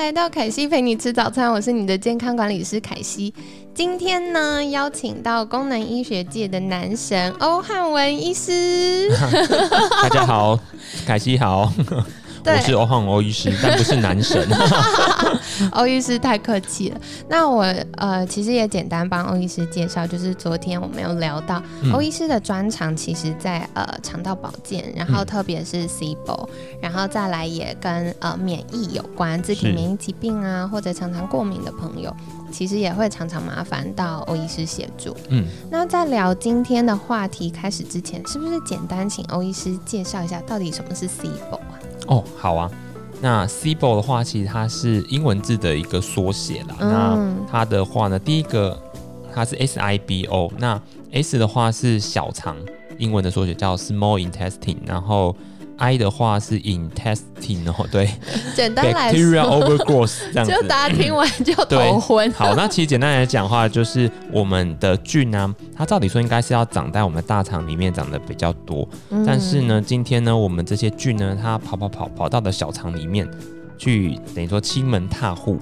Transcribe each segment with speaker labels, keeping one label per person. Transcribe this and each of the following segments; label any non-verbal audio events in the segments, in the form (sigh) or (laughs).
Speaker 1: 来到凯西陪你吃早餐，我是你的健康管理师凯西。今天呢，邀请到功能医学界的男神欧汉文医师。(laughs)
Speaker 2: 大家好，凯西好，我是欧汉欧医师，但不是男神。
Speaker 1: 欧 (laughs) 医师太客气了。那我呃，其实也简单帮欧医师介绍，就是昨天我们有聊到欧医师的专长，其实在呃肠道保健，然后特别是 CBO，然后再来也跟呃免疫有关，自体免疫疾病啊，或者常常过敏的朋友。其实也会常常麻烦到欧医师协助。嗯，那在聊今天的话题开始之前，是不是简单请欧医师介绍一下到底什么是 CBO 啊？
Speaker 2: 哦，好啊。那 CBO 的话，其实它是英文字的一个缩写啦。那它的话呢，第一个它是 SIBO，那 S 的话是小肠，英文的缩写叫 Small Intestine，然后。I 的话是 intestine 哦，对，(laughs)
Speaker 1: 简单来说
Speaker 2: ，bacteria overgrowth (laughs) 这样子，
Speaker 1: 就大家听完就头昏。
Speaker 2: 好，那其实简单来讲的话，就是我们的菌呢，它照理说应该是要长在我们大肠里面长得比较多，但是呢，今天呢，我们这些菌呢，它跑跑跑跑到的小肠里面去，等于说欺门踏户，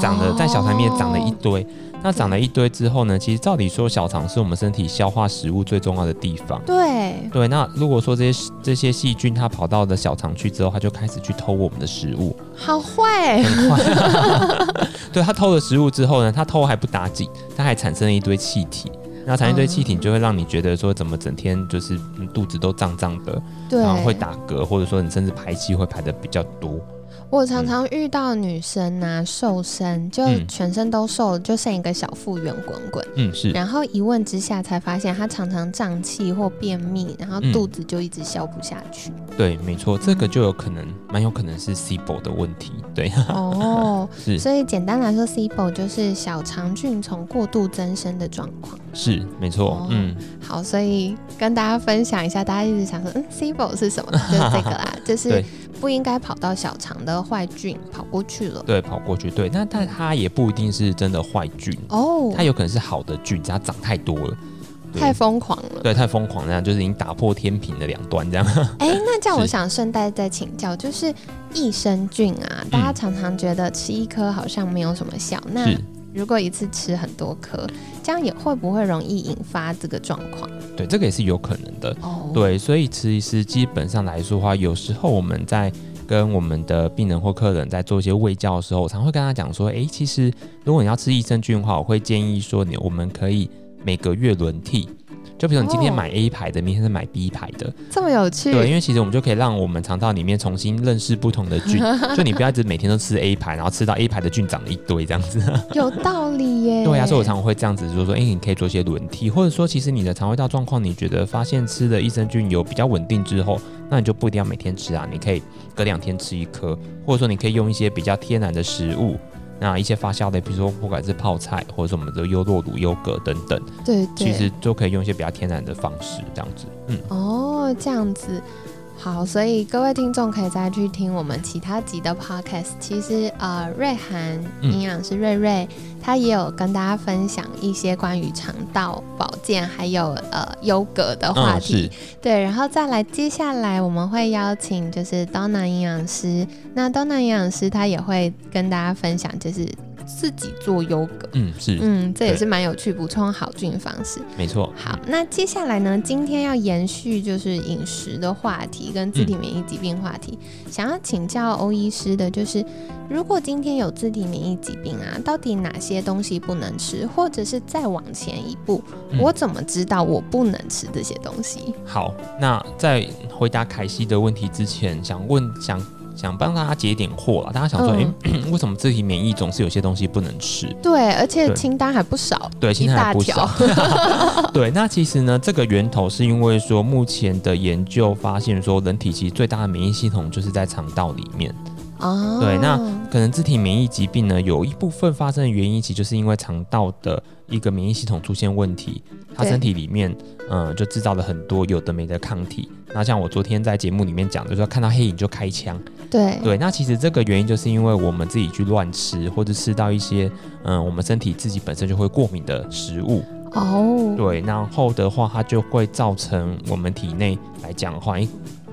Speaker 2: 长得在小肠里面长了一堆。那长了一堆之后呢？其实照理说，小肠是我们身体消化食物最重要的地方。
Speaker 1: 对
Speaker 2: 对，那如果说这些这些细菌它跑到的小肠去之后，它就开始去偷我们的食物。
Speaker 1: 好坏，
Speaker 2: 很坏。(laughs) 对，它偷了食物之后呢，它偷还不打紧，它还产生了一堆气体。那产生一堆气体，就会让你觉得说，怎么整天就是肚子都胀胀的，然后会打嗝，或者说你甚至排气会排的比较多。
Speaker 1: 我常常遇到女生啊，瘦身就全身都瘦了，就剩一个小腹圆滚滚。
Speaker 2: 嗯，是。
Speaker 1: 然后一问之下才发现，她常常胀气或便秘，然后肚子就一直消不下去。
Speaker 2: 对，没错，这个就有可能，蛮有可能是 SIBO 的问题。对。(laughs)
Speaker 1: 哦，是。所以简单来说，SIBO 就是小肠菌丛过度增生的状况。
Speaker 2: 是，没错。嗯。
Speaker 1: 好，所以跟大家分享一下，大家一直想说，嗯，SIBO 是什么？就是这个啦，(laughs) 就是。不应该跑到小肠的坏菌跑过去了。
Speaker 2: 对，跑过去。对，那但它也不一定是真的坏菌哦，它有可能是好的菌，只要长太多了，
Speaker 1: 太疯狂了。
Speaker 2: 对，太疯狂那样，就是已经打破天平的两端这样。
Speaker 1: 哎，(laughs) 那这样我想顺带再请教，就是益生菌啊，大家常常觉得吃一颗好像没有什么效，那如果一次吃很多颗，这样也会不会容易引发这个状况？
Speaker 2: 对，这个也是有可能的。哦，对，所以其实基本上来说的话，有时候我们在跟我们的病人或客人在做一些喂教的时候，我常会跟他讲说，哎，其实如果你要吃益生菌的话，我会建议说你我们可以每个月轮替。就比如你今天买 A 牌的，明天是买 B 牌的，
Speaker 1: 这么有趣。
Speaker 2: 对，因为其实我们就可以让我们肠道里面重新认识不同的菌，(laughs) 就你不要一直每天都吃 A 牌，然后吃到 A 牌的菌长了一堆这样子。(laughs)
Speaker 1: 有道理耶。
Speaker 2: 对呀，所以我常常会这样子，就是说，哎，你可以做一些轮替，或者说，其实你的肠胃道状况，你觉得发现吃的益生菌有比较稳定之后，那你就不一定要每天吃啊，你可以隔两天吃一颗，或者说你可以用一些比较天然的食物。那一些发酵的，比如说不管是泡菜，或者是我们的优酪乳、优格等等，
Speaker 1: 对，
Speaker 2: 其实都可以用一些比较天然的方式，这样子，
Speaker 1: 嗯，哦，这样子。好，所以各位听众可以再去听我们其他集的 podcast。其实，呃，瑞涵营养师瑞瑞他也有跟大家分享一些关于肠道保健还有呃优格的话题。对，然后再来，接下来我们会邀请就是 Donna 营养师。那 Donna 营养师他也会跟大家分享，就是。自己做优格，
Speaker 2: 嗯是，
Speaker 1: 嗯这也是蛮有趣补充好菌方式，
Speaker 2: 没错。
Speaker 1: 好，那接下来呢，今天要延续就是饮食的话题跟自体免疫疾病话题，想要请教欧医师的就是，如果今天有自体免疫疾病啊，到底哪些东西不能吃，或者是再往前一步，我怎么知道我不能吃这些东西？
Speaker 2: 好，那在回答凯西的问题之前，想问想。想帮大家解点惑了，大家想说，哎，(clears throat) 为什么自己免疫总是有些东西不能吃？
Speaker 1: 对，而且清单还不少，
Speaker 2: 对，清单还不少。(laughs) 对，那其实呢，这个源头是因为说，目前的研究发现说，人体其实最大的免疫系统就是在肠道里面。哦，对，那可能自体免疫疾病呢，有一部分发生的原因，其实就是因为肠道的一个免疫系统出现问题，他身体里面嗯就制造了很多有的没的抗体。那像我昨天在节目里面讲的，说看到黑影就开枪。
Speaker 1: 对
Speaker 2: 对，那其实这个原因就是因为我们自己去乱吃，或者吃到一些嗯我们身体自己本身就会过敏的食物。
Speaker 1: 哦，
Speaker 2: 对，然后的话，它就会造成我们体内来讲的话，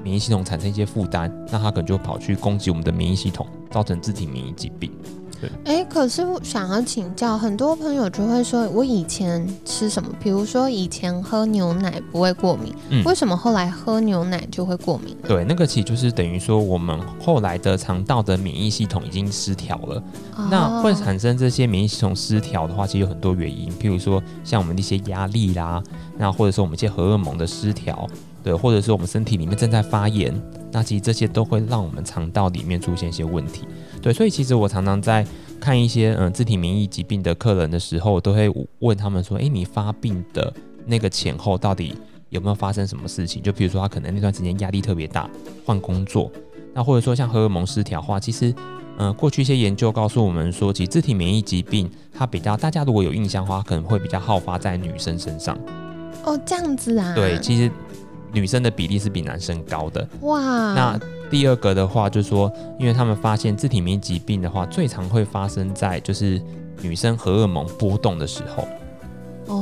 Speaker 2: 免疫系统产生一些负担，那它可能就跑去攻击我们的免疫系统，造成自体免疫疾病。
Speaker 1: 对哎，可是我想要请教，很多朋友就会说，我以前吃什么，比如说以前喝牛奶不会过敏，为什么后来喝牛奶就会过敏？
Speaker 2: 对，那个其实就是等于说，我们后来的肠道的免疫系统已经失调了。那会产生这些免疫系统失调的话，其实有很多原因，譬如说像我们的一些压力啦，那或者说我们一些荷尔蒙的失调，对，或者是我们身体里面正在发炎，那其实这些都会让我们肠道里面出现一些问题。对，所以其实我常常在看一些嗯自体免疫疾病的客人的时候，都会问他们说：“诶，你发病的那个前后到底有没有发生什么事情？就比如说他可能那段时间压力特别大，换工作，那或者说像荷尔蒙失调化，其实嗯过去一些研究告诉我们说，其实自体免疫疾病它比较大家如果有印象的话，可能会比较好发在女生身上。
Speaker 1: 哦，这样子啊？
Speaker 2: 对，其实女生的比例是比男生高的。
Speaker 1: 哇，
Speaker 2: 那。第二个的话，就是说，因为他们发现自体免疫疾病的话，最常会发生在就是女生荷尔蒙波动的时候。
Speaker 1: 哦，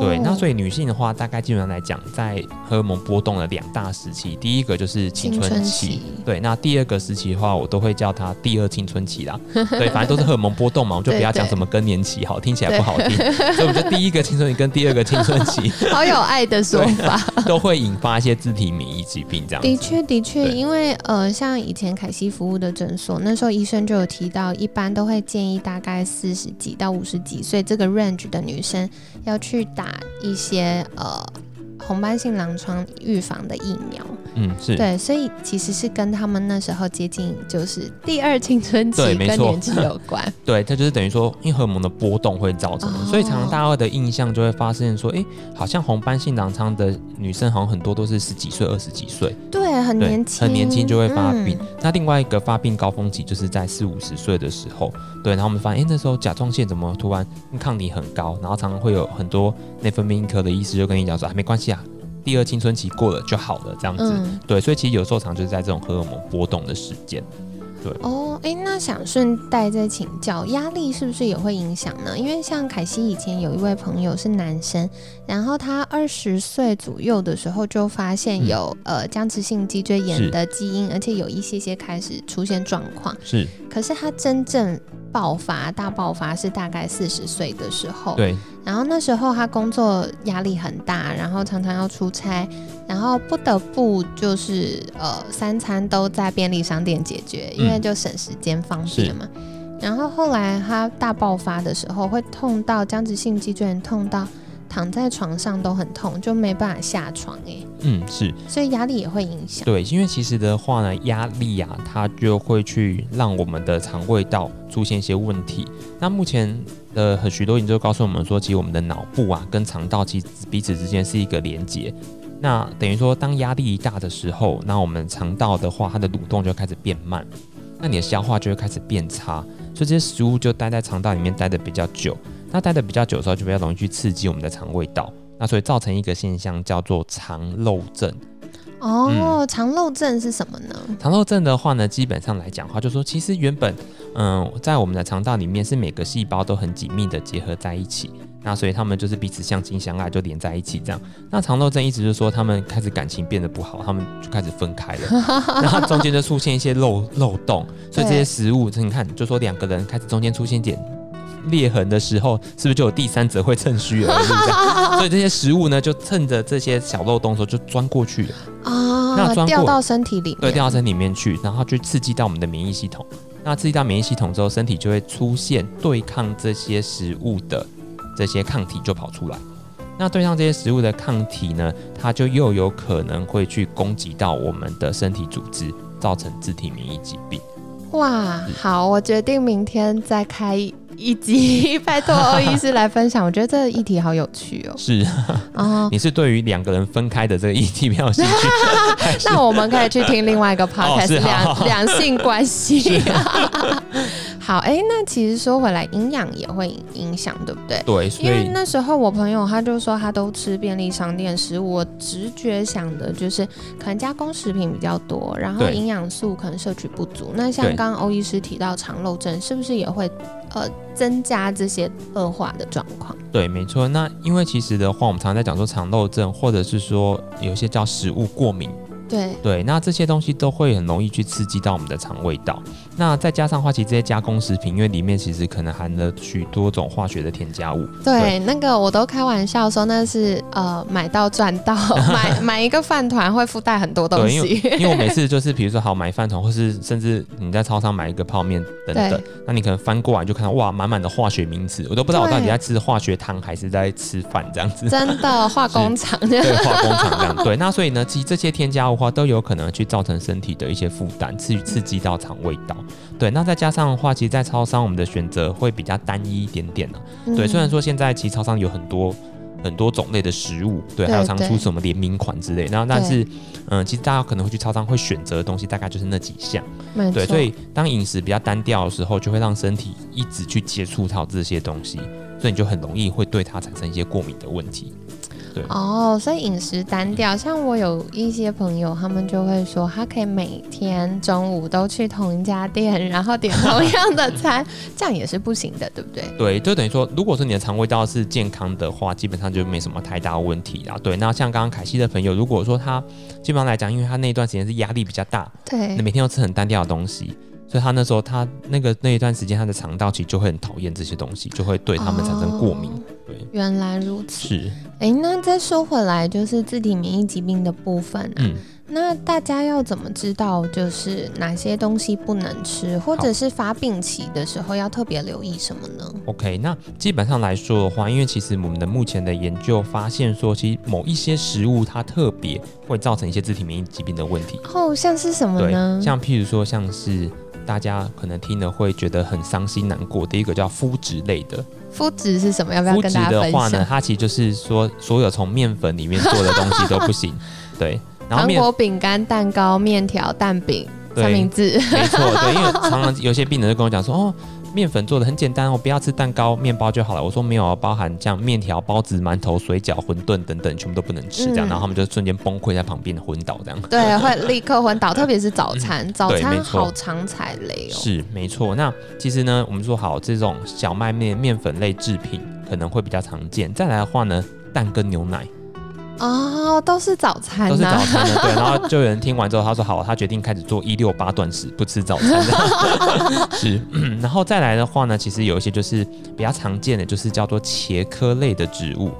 Speaker 2: 对，那所以女性的话，大概基本上来讲，在荷尔蒙波动的两大时期，第一个就是青春期，对，那第二个时期的话，我都会叫它第二青春期啦。对，反正都是荷尔蒙波动嘛，我就不要讲什么更年期，好听起来不好听，所以我们就第一个青春期跟第二个青春期，(laughs)
Speaker 1: 好有爱的说法，
Speaker 2: 都会引发一些自体免疫疾病这样。
Speaker 1: 的确，的确，因为呃，像以前凯西服务的诊所，那时候医生就有提到，一般都会建议大概四十几到五十几岁这个 range 的女生。要去打一些呃红斑性狼疮预防的疫苗。
Speaker 2: 嗯，是
Speaker 1: 对，所以其实是跟他们那时候接近，就是第二青春期跟年纪有关。(laughs)
Speaker 2: 对，它就是等于说，因为荷尔蒙的波动会造成的，所以常常大家的印象就会发现说，哎，好像红斑性狼疮的女生好像很多都是十几岁、二十几岁，
Speaker 1: 对，很年轻，
Speaker 2: 很年轻就会发病。那另外一个发病高峰期就是在四五十岁的时候，对，然后我们发现，哎，那时候甲状腺怎么突然抗体很高，然后常常会有很多内分泌科的医师就跟你讲说，没关系啊。第二青春期过了就好了，这样子，对，所以其实有时候常就是在这种荷尔蒙波动的时间，对。
Speaker 1: 哦，哎，那想顺带再请教，压力是不是也会影响呢？因为像凯西以前有一位朋友是男生，然后他二十岁左右的时候就发现有呃僵直性脊椎炎的基因，而且有一些些开始出现状况，
Speaker 2: 是。
Speaker 1: 可是他真正爆发大爆发是大概四十岁的时候，
Speaker 2: 对。
Speaker 1: 然后那时候他工作压力很大，然后常常要出差，然后不得不就是呃三餐都在便利商店解决，因为就省时间方便嘛。然后后来他大爆发的时候，会痛到僵直性脊椎炎，痛到。躺在床上都很痛，就没办法下床哎。
Speaker 2: 嗯，是，
Speaker 1: 所以压力也会影响。
Speaker 2: 对，因为其实的话呢，压力啊，它就会去让我们的肠胃道出现一些问题。那目前的很许多研究告诉我们说，其实我们的脑部啊跟肠道其实彼此之间是一个连接。那等于说，当压力大的时候，那我们肠道的话，它的蠕动就开始变慢，那你的消化就会开始变差，所以这些食物就待在肠道里面待的比较久。那待的比较久的时候，就比较容易去刺激我们的肠胃道，那所以造成一个现象叫做肠漏症。
Speaker 1: 哦，肠漏症是什么呢？
Speaker 2: 肠漏症的话呢，基本上来讲话，就说其实原本，嗯，在我们的肠道里面是每个细胞都很紧密的结合在一起，那所以他们就是彼此相亲相爱，就连在一起这样。那肠漏症一直就是说他们开始感情变得不好，他们就开始分开了，(laughs) 然后中间就出现一些漏漏洞，所以这些食物，你看，就说两个人开始中间出现点。裂痕的时候，是不是就有第三者会趁虚而入？(laughs) 所以这些食物呢，就趁着这些小漏洞的时候就钻过去了
Speaker 1: 啊，那钻掉到身体里，
Speaker 2: 对，掉到身体里面去，然后去刺激到我们的免疫系统。那刺激到免疫系统之后，身体就会出现对抗这些食物的这些抗体就跑出来。那对抗这些食物的抗体呢，它就又有可能会去攻击到我们的身体组织，造成自体免疫疾病。
Speaker 1: 哇，好，我决定明天再开。一集 (laughs) 拜托欧医师来分享，我觉得这个议题好有趣哦。
Speaker 2: 是啊，(laughs) 你是对于两个人分开的这个议题比较兴趣？(laughs)
Speaker 1: 那我们可以去听另外一个 podcast，两两性关系。好，哎，那其实说回来，营养也会影响，对不对？
Speaker 2: 对，
Speaker 1: 因为那时候我朋友他就说他都吃便利商店食物，我直觉想的就是可能加工食品比较多，然后营养素可能摄取不足。那像刚刚欧医师提到肠漏症，是不是也会呃增加这些恶化的状况？
Speaker 2: 对，没错。那因为其实的话，我们常常在讲说肠漏症，或者是说有些叫食物过敏。
Speaker 1: 对
Speaker 2: 对，那这些东西都会很容易去刺激到我们的肠胃道。那再加上话，其实这些加工食品，因为里面其实可能含了许多种化学的添加物。
Speaker 1: 对，那个我都开玩笑说那是呃买到赚到，(laughs) 买买一个饭团会附带很多东西。
Speaker 2: 因为我每次 (laughs) 就是比如说好买饭团，或是甚至你在超商买一个泡面等等，那你可能翻过来就看到哇满满的化学名词，我都不知道我到底在吃化学汤还是在吃饭这样子。
Speaker 1: 真的 (laughs) 化工厂
Speaker 2: 对化工厂这样对。那所以呢，其实这些添加物。话都有可能去造成身体的一些负担，刺刺激到肠胃道。对，那再加上的话，其实，在超商我们的选择会比较单一一点点呢。对，虽然说现在其实超商有很多很多种类的食物，对，还有常出什么联名款之类。然后，但是，嗯，其实大家可能会去超商会选择的东西，大概就是那几项。对，所以当饮食比较单调的时候，就会让身体一直去接触到这些东西，所以你就很容易会对它产生一些过敏的问题。
Speaker 1: 哦，所以饮食单调，像我有一些朋友，他们就会说，他可以每天中午都去同一家店，然后点同样的餐，这样也是不行的，对不对？(laughs)
Speaker 2: 对，就等于说，如果说你的肠胃道是健康的话，基本上就没什么太大问题啦。对，那像刚刚凯西的朋友，如果说他基本上来讲，因为他那一段时间是压力比较大，
Speaker 1: 对，
Speaker 2: 那每天都吃很单调的东西。所以他那时候，他那个那一段时间，他的肠道其实就会很讨厌这些东西，就会对他们产生过敏。对，
Speaker 1: 原来如此。
Speaker 2: 是。
Speaker 1: 哎，那再说回来，就是自体免疫疾病的部分啊。嗯。那大家要怎么知道，就是哪些东西不能吃，或者是发病期的时候要特别留意什么呢
Speaker 2: ？OK，那基本上来说的话，因为其实我们的目前的研究发现说，其实某一些食物它特别会造成一些自体免疫疾病的问题。
Speaker 1: 哦，像是什么呢？
Speaker 2: 像譬如说，像是。大家可能听了会觉得很伤心难过。第一个叫麸质类的，
Speaker 1: 麸质是什么？要不要跟大家分享？
Speaker 2: 呢，它其实就是说，所有从面粉里面做的东西都不行。(laughs) 对，然后
Speaker 1: 糖果、饼干、蛋糕、面条、蛋饼、三明治，
Speaker 2: 没错。对，因为常常有些病人就跟我讲说，哦。面粉做的很简单，我不要吃蛋糕、面包就好了。我说没有，包含像面条、包子、馒头、水饺、馄饨等等，全部都不能吃。这样，然后他们就瞬间崩溃在旁边昏倒，这样。
Speaker 1: 对，会立刻昏倒，特别是早餐，早餐好常踩雷哦。
Speaker 2: 是没错。那其实呢，我们说好这种小麦面面粉类制品可能会比较常见。再来的话呢，蛋跟牛奶。
Speaker 1: 哦，都是早餐，
Speaker 2: 都是早餐的，对。(laughs) 然后就有人听完之后，他说好，他决定开始做一六八断食，不吃早餐。(laughs) 是，然后再来的话呢，其实有一些就是比较常见的，就是叫做茄科类的植物。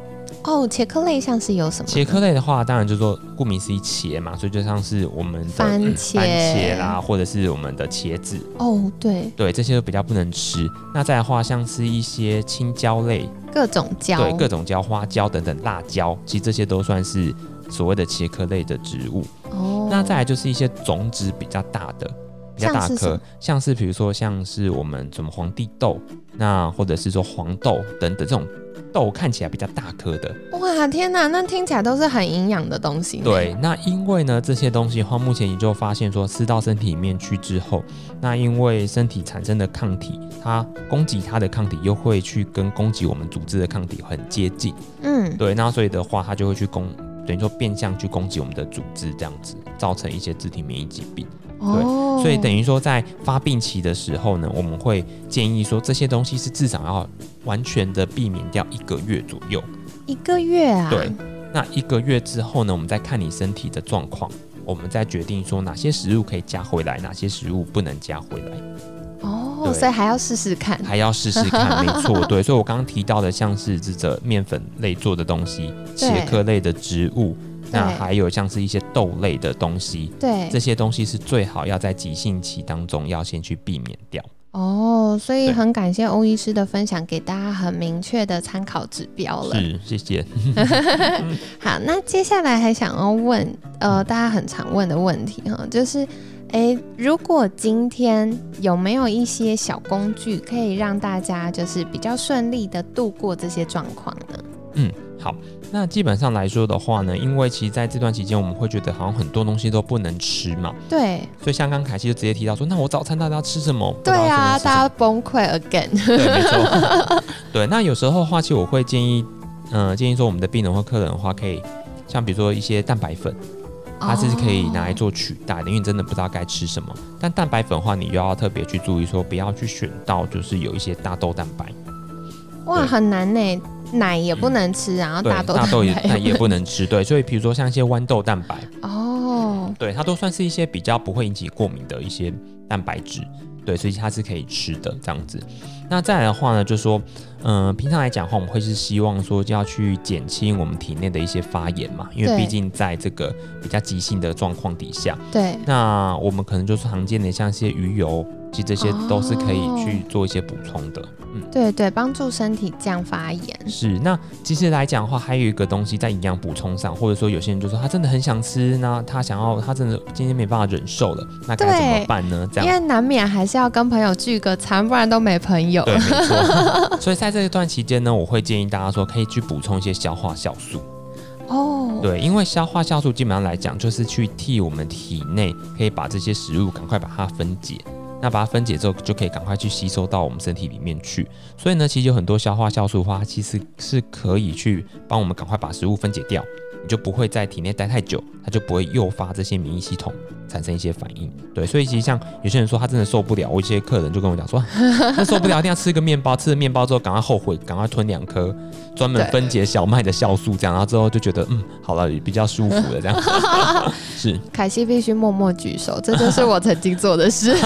Speaker 1: 哦，茄科类像是有什么？
Speaker 2: 茄科类的话，当然就是说顾名思义茄嘛，所以就像是我们的番
Speaker 1: 茄
Speaker 2: 啦，或者是我们的茄子。
Speaker 1: 哦，对，
Speaker 2: 对，这些都比较不能吃。那再的话，像是一些青椒类。
Speaker 1: 各种椒，
Speaker 2: 对各种椒，花椒等等，辣椒，其实这些都算是所谓的茄科类的植物。哦，那再来就是一些种子比较大的，比较大颗，像是比如说像是我们什么皇帝豆，那或者是说黄豆等等这种。豆看起来比较大颗的，
Speaker 1: 哇天哪，那听起来都是很营养的东西。
Speaker 2: 对，那因为呢这些东西的话，目前研究发现说吃到身体里面去之后，那因为身体产生的抗体，它攻击它的抗体又会去跟攻击我们组织的抗体很接近。嗯，对，那所以的话，它就会去攻，等于说变相去攻击我们的组织，这样子造成一些自体免疫疾病。对，所以等于说在发病期的时候呢，我们会建议说这些东西是至少要完全的避免掉一个月左右。
Speaker 1: 一个月啊？
Speaker 2: 对，那一个月之后呢，我们再看你身体的状况，我们再决定说哪些食物可以加回来，哪些食物不能加回来。
Speaker 1: 哦，所以还要试试看，
Speaker 2: 还要试试看，没错，(laughs) 对。所以我刚刚提到的像是这个面粉类做的东西，茄科类的植物。那还有像是一些豆类的东西，
Speaker 1: 对，
Speaker 2: 这些东西是最好要在急性期当中要先去避免掉。
Speaker 1: 哦，所以很感谢欧医师的分享，给大家很明确的参考指标了。
Speaker 2: 是，谢谢。(laughs)
Speaker 1: 好，那接下来还想要问，呃，大家很常问的问题哈，就是，哎，如果今天有没有一些小工具可以让大家就是比较顺利的度过这些状况呢？
Speaker 2: 嗯。好，那基本上来说的话呢，因为其实在这段期间，我们会觉得好像很多东西都不能吃嘛，
Speaker 1: 对，
Speaker 2: 所以像刚凯西就直接提到说，那我早餐到底要吃什么？
Speaker 1: 对啊，大家崩溃 again。
Speaker 2: 对，没错。对，那有时候的话，其实我会建议，嗯，建议说我们的病人或客人的话，可以像比如说一些蛋白粉。它是可以拿来做取代的，因为你真的不知道该吃什么。但蛋白粉的话，你又要特别去注意，说不要去选到就是有一些大豆蛋白。
Speaker 1: 哇，很难呢，奶也不能吃，然后大豆
Speaker 2: 大豆也也不能吃。对，所以比如说像一些豌豆蛋白，哦，对，它都算是一些比较不会引起过敏的一些蛋白质。对，所以它是可以吃的这样子。那再来的话呢，就是说，嗯，平常来讲的话，我们会是希望说就要去减轻我们体内的一些发炎嘛，因为毕竟在这个比较急性的状况底下，
Speaker 1: 对，
Speaker 2: 那我们可能就是常见的像一些鱼油。其实这些都是可以去做一些补充的，
Speaker 1: 嗯，对对，帮助身体降发炎。
Speaker 2: 是，那其实来讲的话，还有一个东西在营养补充上，或者说有些人就说他真的很想吃，那他想要他真的今天没办法忍受了，那该怎么办呢？这样，
Speaker 1: 因为难免还是要跟朋友聚个餐，不然都没朋友。
Speaker 2: 对，没错。(laughs) 所以在这一段期间呢，我会建议大家说可以去补充一些消化酵素。哦，对，因为消化酵素基本上来讲，就是去替我们体内可以把这些食物赶快把它分解。那把它分解之后，就可以赶快去吸收到我们身体里面去。所以呢，其实有很多消化酵素的话，其实是可以去帮我们赶快把食物分解掉。你就不会在体内待太久，它就不会诱发这些免疫系统产生一些反应。对，所以其实像有些人说他真的受不了，我一些客人就跟我讲说，(laughs) 他受不了，一定要吃个面包，吃了面包之后赶快后悔，赶快吞两颗专门分解小麦的酵素，这样，然后之后就觉得嗯，好了，比较舒服了，这样。(laughs) 是，
Speaker 1: 凯西必须默默举手，这就是我曾经做的事。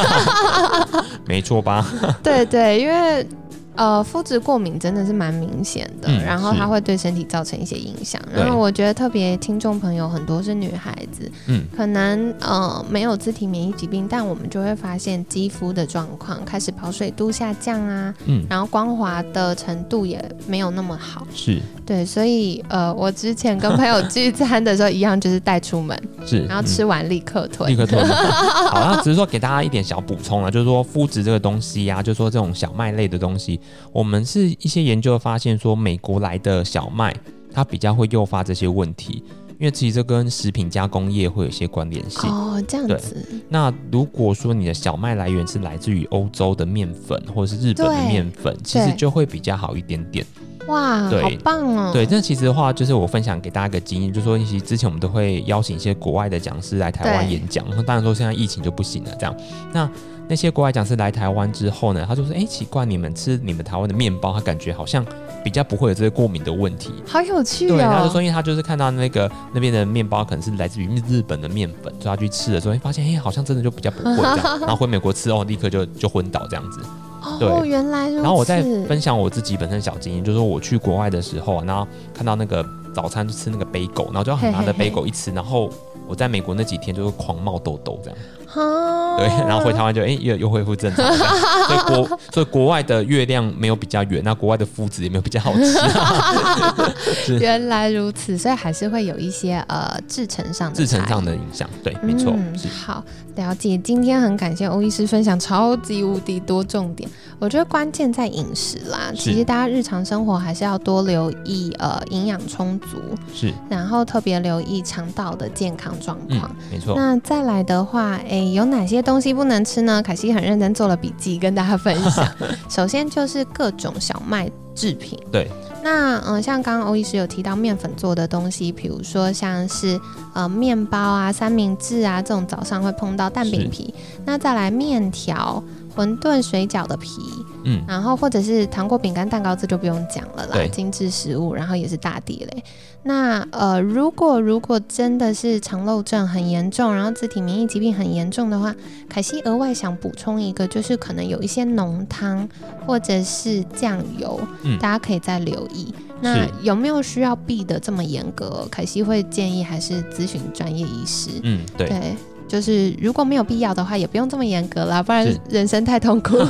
Speaker 1: (laughs)
Speaker 2: 没错吧？
Speaker 1: 对对，因为。呃，肤质过敏真的是蛮明显的，然后它会对身体造成一些影响。然后我觉得特别听众朋友很多是女孩子，嗯，可能呃没有自体免疫疾病，但我们就会发现肌肤的状况开始保水度下降啊，嗯，然后光滑的程度也没有那么好。
Speaker 2: 是，
Speaker 1: 对，所以呃，我之前跟朋友聚餐的时候一样，就是带出门，(laughs)
Speaker 2: 是，
Speaker 1: 然后吃完立刻退，
Speaker 2: 立刻退。(laughs) 好，那只是说给大家一点小补充了，就是说肤质这个东西呀，就是说这种小麦类的东西。我们是一些研究发现说，美国来的小麦它比较会诱发这些问题，因为其实这跟食品加工业会有一些关联性。
Speaker 1: 哦，这样子。
Speaker 2: 那如果说你的小麦来源是来自于欧洲的面粉或者是日本的面粉，其实就会比较好一点点。
Speaker 1: 哇，好棒哦！
Speaker 2: 对，这其实的话，就是我分享给大家一个经验，就是说，其实之前我们都会邀请一些国外的讲师来台湾演讲，当然说现在疫情就不行了，这样那。那些国外讲师来台湾之后呢，他就说：“哎，奇怪，你们吃你们台湾的面包，他感觉好像比较不会有这些过敏的问题。”
Speaker 1: 好有趣
Speaker 2: 哦！对，他就说，因为他就是看到那个那边的面包可能是来自于日本的面粉，所以他去吃的时候，发现哎，好像真的就比较不会这样。(laughs) 然后回美国吃哦，立刻就就昏倒这样子。
Speaker 1: 哦，原来如此。
Speaker 2: 然后我再分享我自己本身小经验，就是说我去国外的时候，然后看到那个早餐就吃那个杯狗，然后就很拿着杯狗一吃，然后我在美国那几天就是狂冒痘痘这样。对，然后回台湾就哎又又恢复正常，(laughs) 所以国所以国外的月亮没有比较圆，那国外的麸子也没有比较好吃。(laughs)
Speaker 1: 原来如此，所以还是会有一些呃制成上的
Speaker 2: 制成上的影响。对，没错。
Speaker 1: 嗯好，了解。今天很感谢欧医师分享超级无敌多重点，我觉得关键在饮食啦。其实大家日常生活还是要多留意呃营养充足，
Speaker 2: 是，
Speaker 1: 然后特别留意肠道的健康状况。
Speaker 2: 没错。
Speaker 1: 那再来的话，哎。有哪些东西不能吃呢？凯西很认真做了笔记，跟大家分享。(laughs) 首先就是各种小麦制品。
Speaker 2: 对。
Speaker 1: 那嗯，像刚刚欧医师有提到面粉做的东西，比如说像是呃面包啊、三明治啊这种早上会碰到蛋饼皮。那再来面条、馄饨、水饺的皮。嗯。然后或者是糖果、饼干、蛋糕，这就不用讲了啦，精致食物，然后也是大地雷。那呃，如果如果真的是肠漏症很严重，然后自体免疫疾病很严重的话，凯西额外想补充一个，就是可能有一些浓汤或者是酱油，嗯，大家可以再留意。那有没有需要避的这么严格？凯西会建议还是咨询专业医师。
Speaker 2: 嗯，对，
Speaker 1: 对，就是如果没有必要的话，也不用这么严格啦，不然人生太痛苦。(laughs)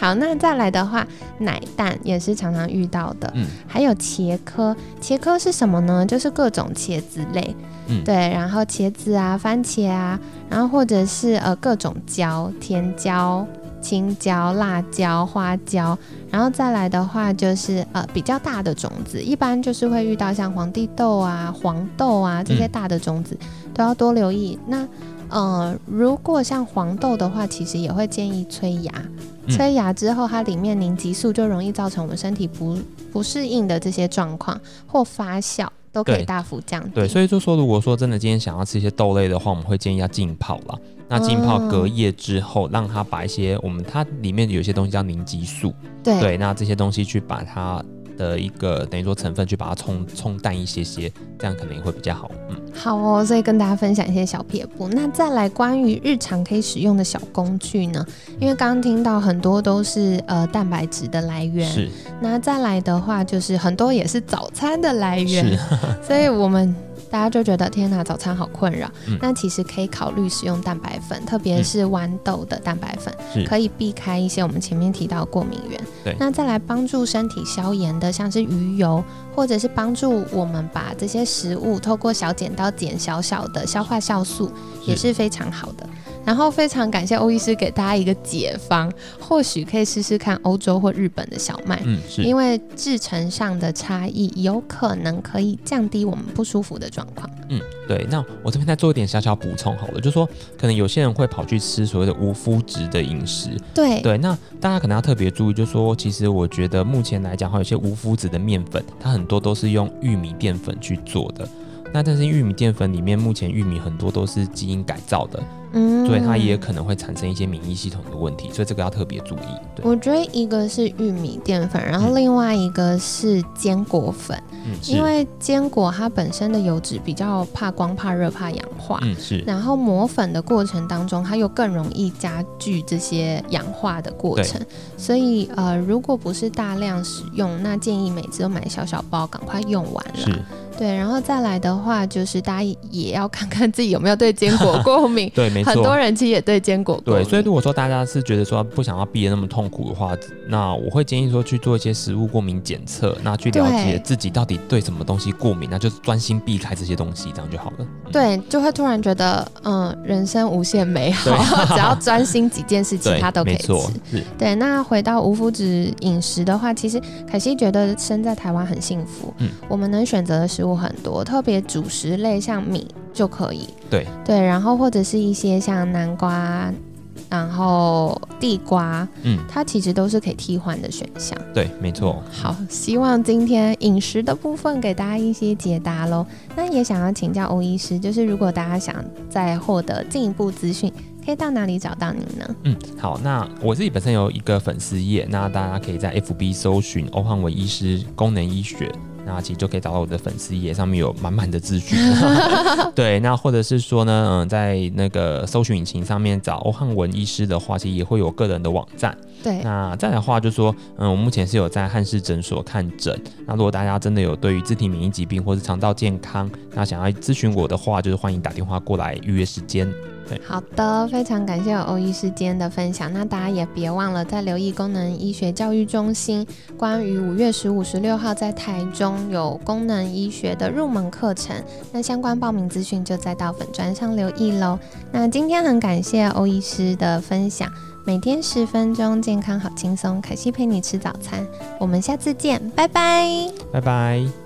Speaker 1: 好，那再来的话，奶蛋也是常常遇到的。嗯，还有茄科，茄科是什么呢？就是各种茄子类。嗯，对，然后茄子啊，番茄啊，然后或者是呃各种椒，甜椒，青椒、辣椒、花椒，然后再来的话就是呃比较大的种子，一般就是会遇到像黄地豆啊、黄豆啊这些大的种子，都要多留意。那呃如果像黄豆的话，其实也会建议催芽，催芽之后它里面凝集素就容易造成我们身体不不适应的这些状况或发酵。都可以大幅降低。
Speaker 2: 对，所以就说，如果说真的今天想要吃一些豆类的话，我们会建议要浸泡了。那浸泡隔夜之后，让它把一些我们它里面有些东西叫凝集素，
Speaker 1: 对
Speaker 2: 对，那这些东西去把它。的一个等于说成分去把它冲冲淡一些些，这样可能也会比较好。嗯，
Speaker 1: 好哦，所以跟大家分享一些小撇步。那再来关于日常可以使用的小工具呢？因为刚刚听到很多都是呃蛋白质的来源，
Speaker 2: 是。
Speaker 1: 那再来的话就是很多也是早餐的来源，所以我们。大家就觉得天哪，早餐好困扰。那其实可以考虑使用蛋白粉，特别是豌豆的蛋白粉，可以避开一些我们前面提到过敏源。
Speaker 2: 对，
Speaker 1: 那再来帮助身体消炎的，像是鱼油，或者是帮助我们把这些食物透过小剪刀剪小小的消化酵素，也是非常好的。然后非常感谢欧医师给大家一个解方，或许可以试试看欧洲或日本的小麦，
Speaker 2: 嗯，是
Speaker 1: 因为制成上的差异，有可能可以降低我们不舒服的状况。
Speaker 2: 嗯，对。那我这边再做一点小小补充好了，就是说可能有些人会跑去吃所谓的无麸质的饮食，
Speaker 1: 对
Speaker 2: 对。那大家可能要特别注意，就是说其实我觉得目前来讲，话有些无麸质的面粉，它很多都是用玉米淀粉去做的。那但是玉米淀粉里面，目前玉米很多都是基因改造的。嗯，所以它也可能会产生一些免疫系统的问题，所以这个要特别注意。对，
Speaker 1: 我觉得一个是玉米淀粉，然后另外一个是坚果粉，嗯，因为坚果它本身的油脂比较怕光、怕热、怕氧化，
Speaker 2: 嗯，是。
Speaker 1: 然后磨粉的过程当中，它又更容易加剧这些氧化的过程，所以呃，如果不是大量使用，那建议每次都买小小包，赶快用完了。
Speaker 2: 是。
Speaker 1: 对，然后再来的话，就是大家也要看看自己有没有对坚果过敏。(laughs)
Speaker 2: 对，没错。
Speaker 1: 很多人其实也对坚果过
Speaker 2: 敏。对，所以如果说大家是觉得说不想要避得那么痛苦的话，那我会建议说去做一些食物过敏检测，那去了解自己到底对什么东西过敏，那就是专心避开这些东西，这样就好了。
Speaker 1: 对，就会突然觉得，嗯，人生无限美好，只要专心几件事，其他都可以吃。对，那回到无麸质饮食的话，其实凯西觉得生在台湾很幸福。嗯，我们能选择的食物。很多特别主食类，像米就可以。
Speaker 2: 对
Speaker 1: 对，然后或者是一些像南瓜，然后地瓜，嗯，它其实都是可以替换的选项。
Speaker 2: 对，没错。
Speaker 1: 好，希望今天饮食的部分给大家一些解答喽。那也想要请教欧医师，就是如果大家想再获得进一步资讯，可以到哪里找到您呢？
Speaker 2: 嗯，好，那我自己本身有一个粉丝页，那大家可以在 FB 搜寻欧汉文医师功能医学。那其实就可以找到我的粉丝页，上面有满满的资讯。(laughs) (laughs) 对，那或者是说呢，嗯，在那个搜寻引擎上面找欧汉文医师的话，其实也会有个人的网站。
Speaker 1: 对，
Speaker 2: 那再来的话，就说，嗯，我目前是有在汉氏诊所看诊。那如果大家真的有对于自体免疫疾病或是肠道健康，那想要咨询我的话，就是欢迎打电话过来预约时间。
Speaker 1: 好的，非常感谢欧医师今天的分享。那大家也别忘了在留意功能医学教育中心，关于五月十五、十六号在台中有功能医学的入门课程，那相关报名资讯就再到粉砖上留意喽。那今天很感谢欧医师的分享，每天十分钟，健康好轻松，凯西陪你吃早餐，我们下次见，拜拜，
Speaker 2: 拜拜。